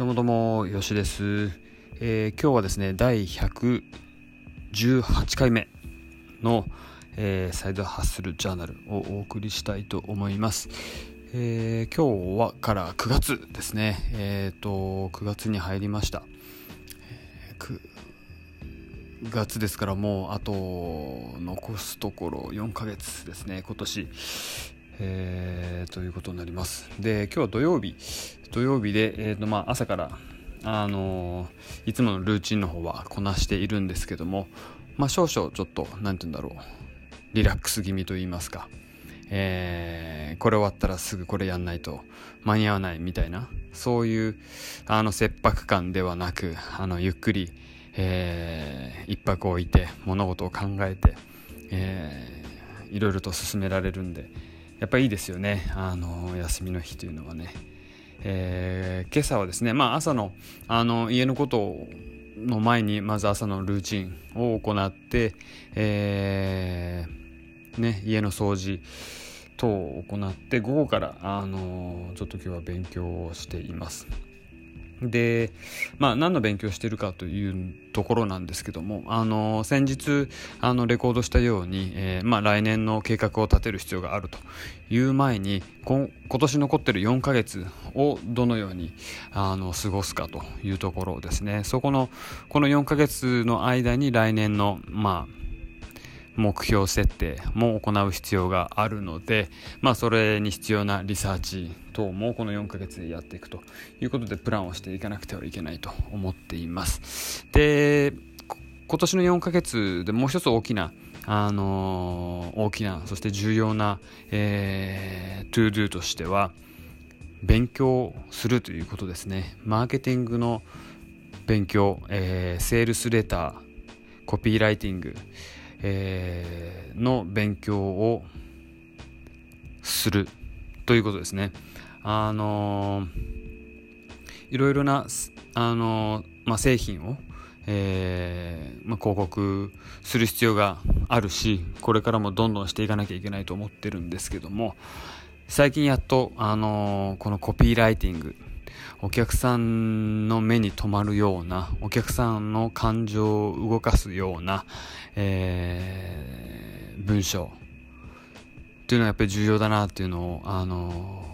どうもどうも、よしです。えー、今日はですね、第118回目の、えー、サイドハッスルジャーナルをお送りしたいと思います。えー、今日はから9月ですね。え、ー、と、9月に入りました。えー、9月ですからもうあと残すところ4ヶ月ですね、今年。えー、ということになります。で、今日は土曜日、土曜日で、えーとまあ、朝から、あのー、いつものルーチンの方はこなしているんですけども、まあ、少々ちょっと、何て言うんだろう、リラックス気味と言いますか、えー、これ終わったらすぐこれやんないと間に合わないみたいな、そういう、あの、切迫感ではなく、あの、ゆっくり、えー、一泊置いて物事を考えて、えー、いろいろと進められるんで、やっぱりいいですよねあの休みの日というのはね、えー、今朝はですねまあ朝のあの家のことの前にまず朝のルーチンを行って、えー、ね、家の掃除等を行って午後からあのちょっと今日は勉強をしています。で、まあ、何の勉強してるかというところなんですけども、あの、先日、あの、レコードしたように、えー、まあ、来年の計画を立てる必要があるという前に、今年残ってる4ヶ月をどのように、あの、過ごすかというところですね。そこの、この4ヶ月の間に来年の、まあ、目標設定も行う必要があるので、まあ、それに必要なリサーチ等もこの4ヶ月でやっていくということでプランをしていかなくてはいけないと思っています。で今年の4ヶ月でもう一つ大きなあのー、大きなそして重要な、えー、 ToDo としては勉強するということですねマーケティングの勉強、えー、セールスレターコピーライティング、えー、の勉強をするということですね。あのいろいろな、あのまあ、製品を、えーまあ、広告する必要があるしこれからもどんどんしていかなきゃいけないと思ってるんですけども最近やっと、あのこのコピーライティングお客さんの目に留まるようなお客さんの感情を動かすような、えー、文章っていうのはやっぱり重要だなっていうのを、あの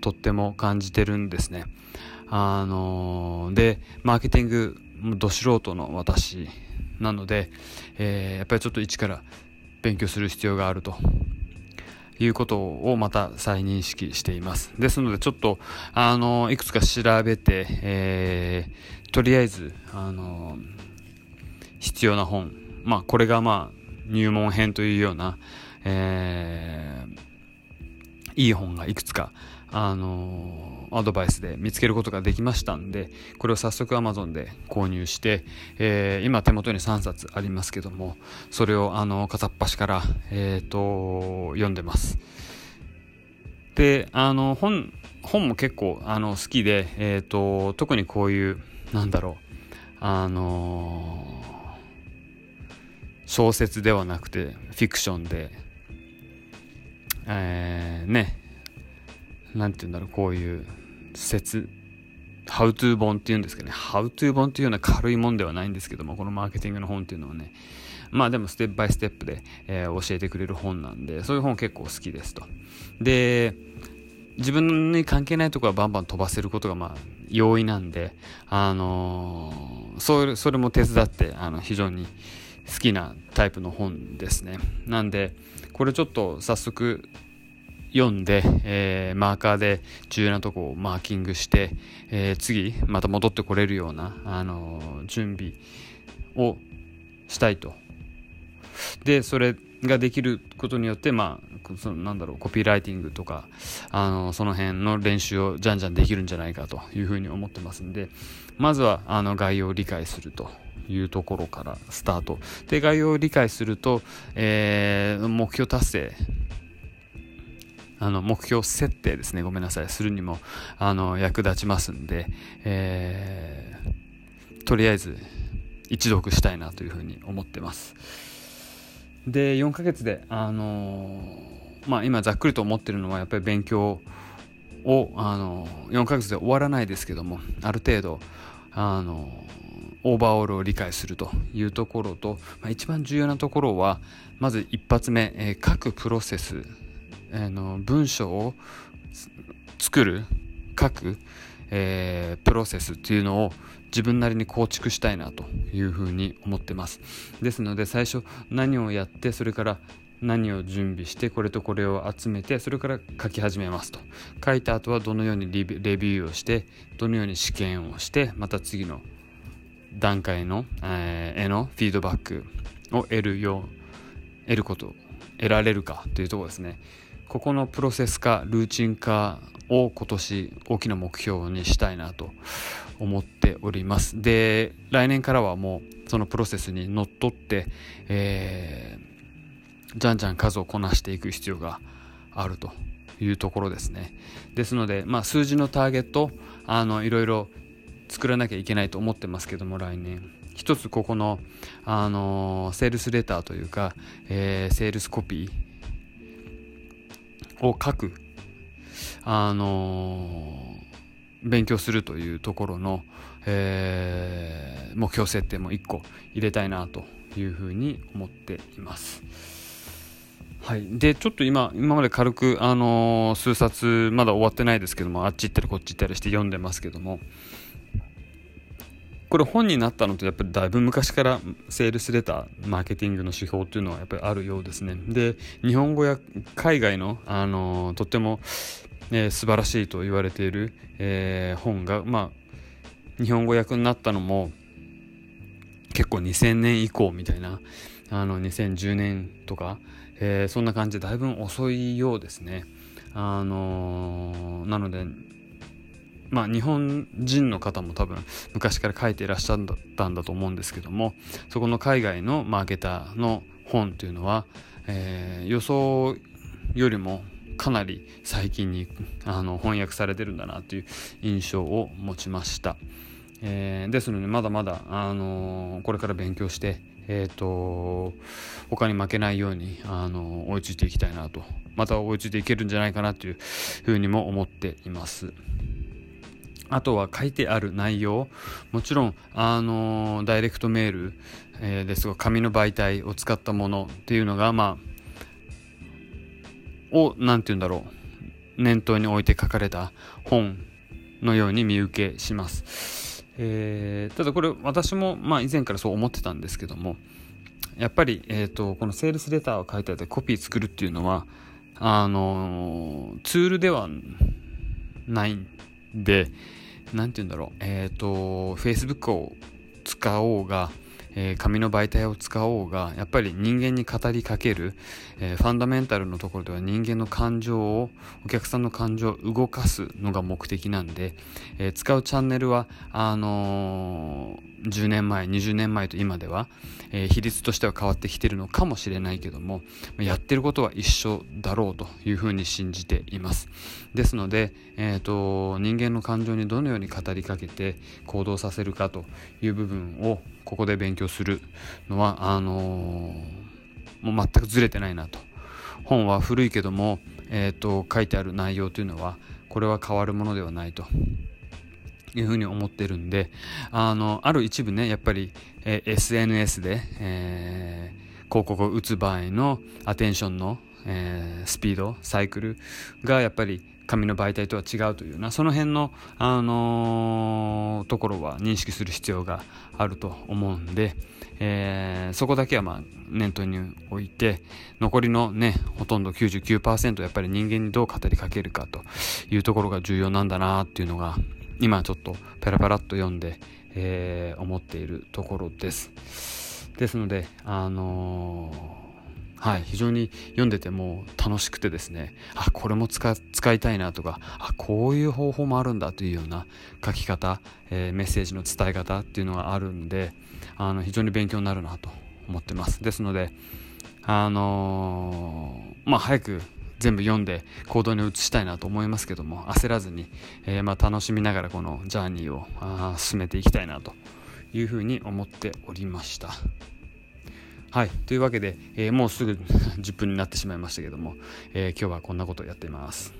とっても感じてるんですね。あのでマーケティングど素人の私なので、えー、やっぱりちょっと一から勉強する必要があるということをまた再認識しています。ですので、ちょっと、あの、いくつか調べて、えー、とりあえず、あの、必要な本、まあ、これがまあ、入門編というような、えー、いい本がいくつか、あのアドバイスで見つけることができましたんでこれを早速 Amazon で購入して、えー、今手元に3冊ありますけどもそれをあの片っ端から、えーと、読んでます。であの本本も結構あの好きで、えーと、特にこういうなんだろうあの小説ではなくてフィクションで、えー、ね何て言うんだろうこういう説ハウトゥー本っていうんですけどね、ハウトゥー本っていうような軽いもんではないんですけども、このマーケティングの本っていうのはね、まあでもステップバイステップで、えー、教えてくれる本なんで、そういう本結構好きですと。で、自分に関係ないとこはバンバン飛ばせることがまあ容易なんで、あのー、それそれも手伝ってあの非常に好きなタイプの本ですね。なんで、これちょっと早速読んで、えー、マーカーで重要なとこをマーキングして、えー、次また戻ってこれるような、あのー、準備をしたいと。でそれができることによって、まあ、そのなんだろうコピーライティングとかあのその辺の練習をじゃんじゃんできるんじゃないかというふうに思ってますんでまずはあの概要を理解するというところからスタートで概要を理解すると、えー、目標達成あの目標設定ですね。ごめんなさい。するにもあの役立ちますんで、えー、とりあえず一読したいなというふうに思ってます。で4ヶ月であのー、まあ今ざっくりと思ってるのはやっぱり勉強をあの4ヶ月で終わらないですけどもある程度あのオーバーオールを理解するというところと、まあ、一番重要なところはまず一発目、えー、各プロセス、えー、の文章を作る書く、えー、プロセスっていうのを自分なりに構築したいなというふうに思ってます。ですので最初何をやってそれから何を準備してこれとこれを集めてそれから書き始めますと。書いた後はどのようにレビューをしてどのように試験をしてまた次の段階の、えー、へのフィードバックを得るよう得ること得られるかというところですね。ここのプロセス化ルーチン化を今年大きな目標にしたいなと思っております。で来年からはもうそのプロセスにのっとって、えーじゃんじゃん数をこなしていく必要があるというところですね。ですので、まあ、数字のターゲットあのいろいろ作らなきゃいけないと思ってますけども来年。一つここの、あのセールスレターというか、えー、セールスコピーを書く、あの勉強するというところの、えー、目標設定も1個入れたいなというふうに思っています。はい、でちょっと今今まで軽く、あのー、数冊まだ終わってないですけどもあっち行ったりこっち行ったりして読んでますけどもこれ本になったのとやっぱりだいぶ昔からセールスレターマーケティングの指標っていうのはやっぱりあるようですねで日本語や海外の、あの、とっても、えー、素晴らしいと言われている、えー、本がまあ日本語訳になったのも結構2000年以降みたいなあの2010年とかえー、そんな感じでだいぶ遅いようですね。あの、なので、まあ、日本人の方も多分昔から書いていらっしゃったんだと思うんですけどもそこの海外のマーケターの本というのは、えー、予想よりもかなり最近にあの翻訳されてるんだなという印象を持ちました。えー、ですのでまだまだ、あのー、これから勉強して、えーと、他に負けないように、あのー、追いついていきたいなとまた追いついていけるんじゃないかなというふうにも思っています。あとは書いてある内容もちろん、あのダイレクトメール、えですが紙の媒体を使ったものっていうのがまあを何て言うんだろう念頭に置いて書かれた本のように見受けします。えー、ただこれ私もまあ以前からそう思ってたんですけどもやっぱり、えーと、このセールスレターを書いてあってコピー作るっていうのはあのツールではないんで何て言うんだろう。えっ、ー、と Facebook を使おうがえー、紙の媒体を使おうがやっぱり人間に語りかける、えー、ファンダメンタルのところでは人間の感情をお客さんの感情を動かすのが目的なんで、えー、使うチャンネルはあの10年前20年前と今では、え比率としては変わってきてるのかもしれないけどもやってることは一緒だろうというふうに信じています。ですので、えーと人間の感情にどのように語りかけて行動させるかという部分をここで勉強するのはあのー、もう全くずれてないなと。本は古いけども、えーと、書いてある内容というのはこれは変わるものではないと。いうふうに思ってるんであのある一部ねやっぱり、え、SNS で、えー、広告を打つ場合のアテンションの、えー、スピードサイクルがやっぱり紙の媒体とは違うというなその辺の、あのー、ところは認識する必要があると思うんで、えー、そこだけはまあ念頭に置いて残りのねほとんど99%やっぱり人間にどう語りかけるかというところが重要なんだなっていうのが今ちょっとペラペラっと読んで、えー、思っているところです。ですので、あのーはい、非常に読んでても楽しくてですねあこれも使いたいなとかあこういう方法もあるんだというような書き方、えー、メッセージの伝え方っていうのがあるんであの非常に勉強になるなと思ってますですのであのー、まあ早く全部読んで行動に移したいなと思いますけども焦らずに、えー、ま、楽しみながらこのジャーニーをあ進めていきたいなというふうに思っておりました。はい。というわけで、えー、もうすぐ 10分になってしまいましたけども、えー、今日はこんなことをやっています。